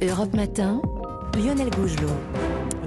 Europe Matin, Lionel Gougelot.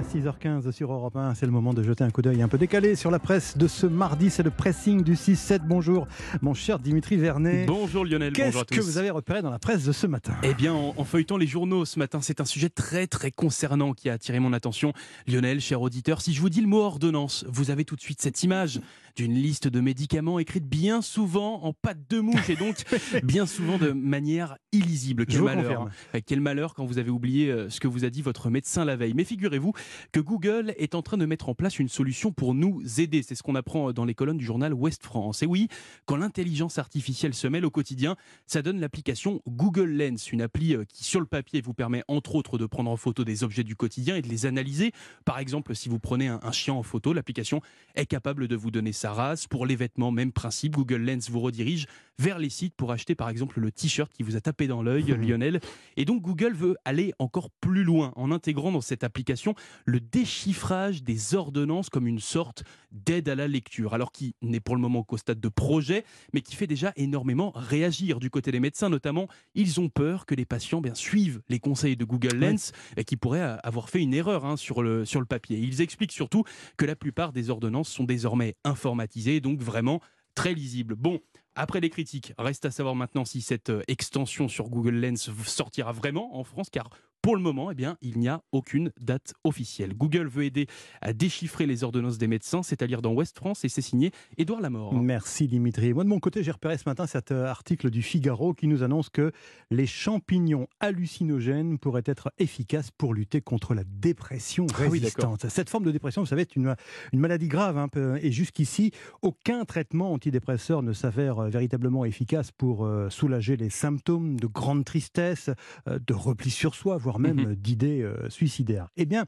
À 6h15 sur Europe 1, c'est le moment de jeter un coup d'œil un peu décalé sur la presse de ce mardi. C'est le pressing du 6-7. Bonjour, mon cher Dimitri Vernet. Bonjour Lionel, bonjour Qu'est-ce que vous avez repéré dans la presse de ce matin? Eh bien, en, en feuilletant les journaux ce matin, c'est un sujet très très concernant qui a attiré mon attention. Lionel, cher auditeur, si je vous dis le mot ordonnance, vous avez tout de suite cette image d'une liste de médicaments écrite bien souvent en pâte de mouche et donc bien souvent de manière illisible. Quel malheur. confirme. Euh, Quel malheur quand vous avez oublié euh, ce que vous a dit votre médecin la veille. Mais figurez-vous que Google est en train de mettre en place une solution pour nous aider. C'est ce qu'on apprend dans les colonnes du journal Ouest France. Et oui, quand l'intelligence artificielle se mêle au quotidien, ça donne l'application Google Lens, une appli euh, qui sur le papier vous permet entre autres de prendre en photo des objets du quotidien et de les analyser. Par exemple, si vous prenez un, un chien en photo, l'application est capable de vous donner sa race. Pour les vêtements, même principe, Google Lens vous redirige vers les sites pour acheter par exemple le t-shirt qui vous a tapé dans l'œil, Mhm. Lionel. Et donc Google veut aller encore plus loin en intégrant dans cette application le déchiffrage des ordonnances comme une sorte d'aide à la lecture, alors qui n'est pour le moment qu'au stade de projet, mais qui fait déjà énormément réagir du côté des médecins notamment. Ils ont peur que les patients bien, suivent les conseils de Google Lens et qui pourraient avoir fait une erreur hein, sur, le, sur le papier. Ils expliquent surtout que la plupart des ordonnances sont désormais informatisées donc vraiment très lisibles. Bon, après les critiques, reste à savoir maintenant si cette euh, extension sur Google Lens sortira vraiment en France, car pour le moment, eh bien, il n'y a aucune date officielle. Google veut aider à déchiffrer les ordonnances des médecins, c'est-à-dire dans Ouest France, et c'est signé Édouard Lamort. Merci Dimitri. Moi de mon côté, j'ai repéré ce matin cet euh, article du Figaro qui nous annonce que les champignons hallucinogènes pourraient être efficaces pour lutter contre la dépression Ah oui, résistante. Cette forme de dépression, vous savez, est une, une maladie grave. hein, et jusqu'ici, aucun traitement antidépresseur ne s'avère euh, véritablement efficace pour euh, soulager les symptômes de grande tristesse, de repli sur soi, voire même Mhm. d'idées euh, suicidaires. Eh bien,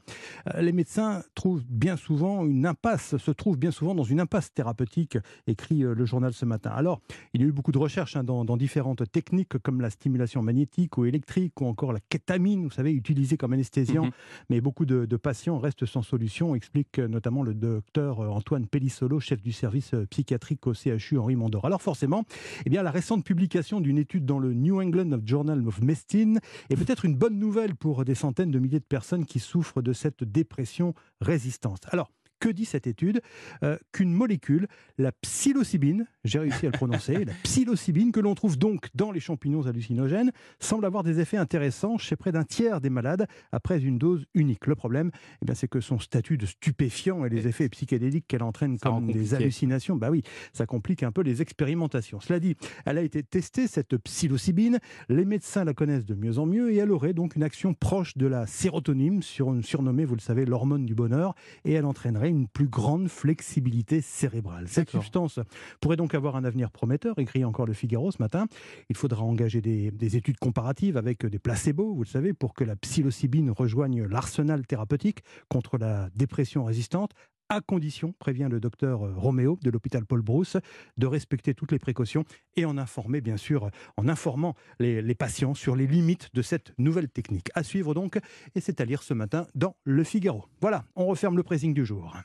euh, les médecins trouvent bien souvent une impasse, se trouvent bien souvent dans une impasse thérapeutique, écrit euh, le journal ce matin. Alors, il y a eu beaucoup de recherches hein, dans, dans différentes techniques comme la stimulation magnétique ou électrique ou encore la kétamine, vous savez, utilisée comme anesthésiant. Mhm. Mais beaucoup de, de patients restent sans solution, explique notamment le docteur Antoine Pellissolo, chef du service psychiatrique au CHU Henri Mondor. Alors forcément, eh bien, la récente publication d'une étude dans le New England Journal of Medicine est peut-être une bonne nouvelle pour des centaines de milliers de personnes qui souffrent de cette dépression résistante. Que dit cette étude Euh, Qu'une molécule, la psilocybine, j'ai réussi à le prononcer, la psilocybine, que l'on trouve donc dans les champignons hallucinogènes, semble avoir des effets intéressants chez près d'un tiers des malades après une dose unique. Le problème, eh bien, c'est que son statut de stupéfiant et les effets psychédéliques qu'elle entraîne Ça comme des hallucinations, bah oui, ça complique un peu les expérimentations. Cela dit, elle a été testée, cette psilocybine, les médecins la connaissent de mieux en mieux et elle aurait donc une action proche de la sérotonine, sur- surnommée, vous le savez, l'hormone du bonheur, et elle entraînerait une plus grande flexibilité cérébrale. Cette substance pourrait donc avoir un avenir prometteur, écrit encore le Figaro ce matin. Il faudra engager des, des études comparatives avec des placebos, vous le savez, pour que la psilocybine rejoigne l'arsenal thérapeutique contre la dépression résistante à condition, prévient le docteur Roméo de l'hôpital Paul Brousse, de respecter toutes les précautions et en informer, bien sûr, en informant les, les patients sur les limites de cette nouvelle technique. À suivre donc, et c'est à lire ce matin dans Le Figaro. Voilà, on referme le pressing du jour.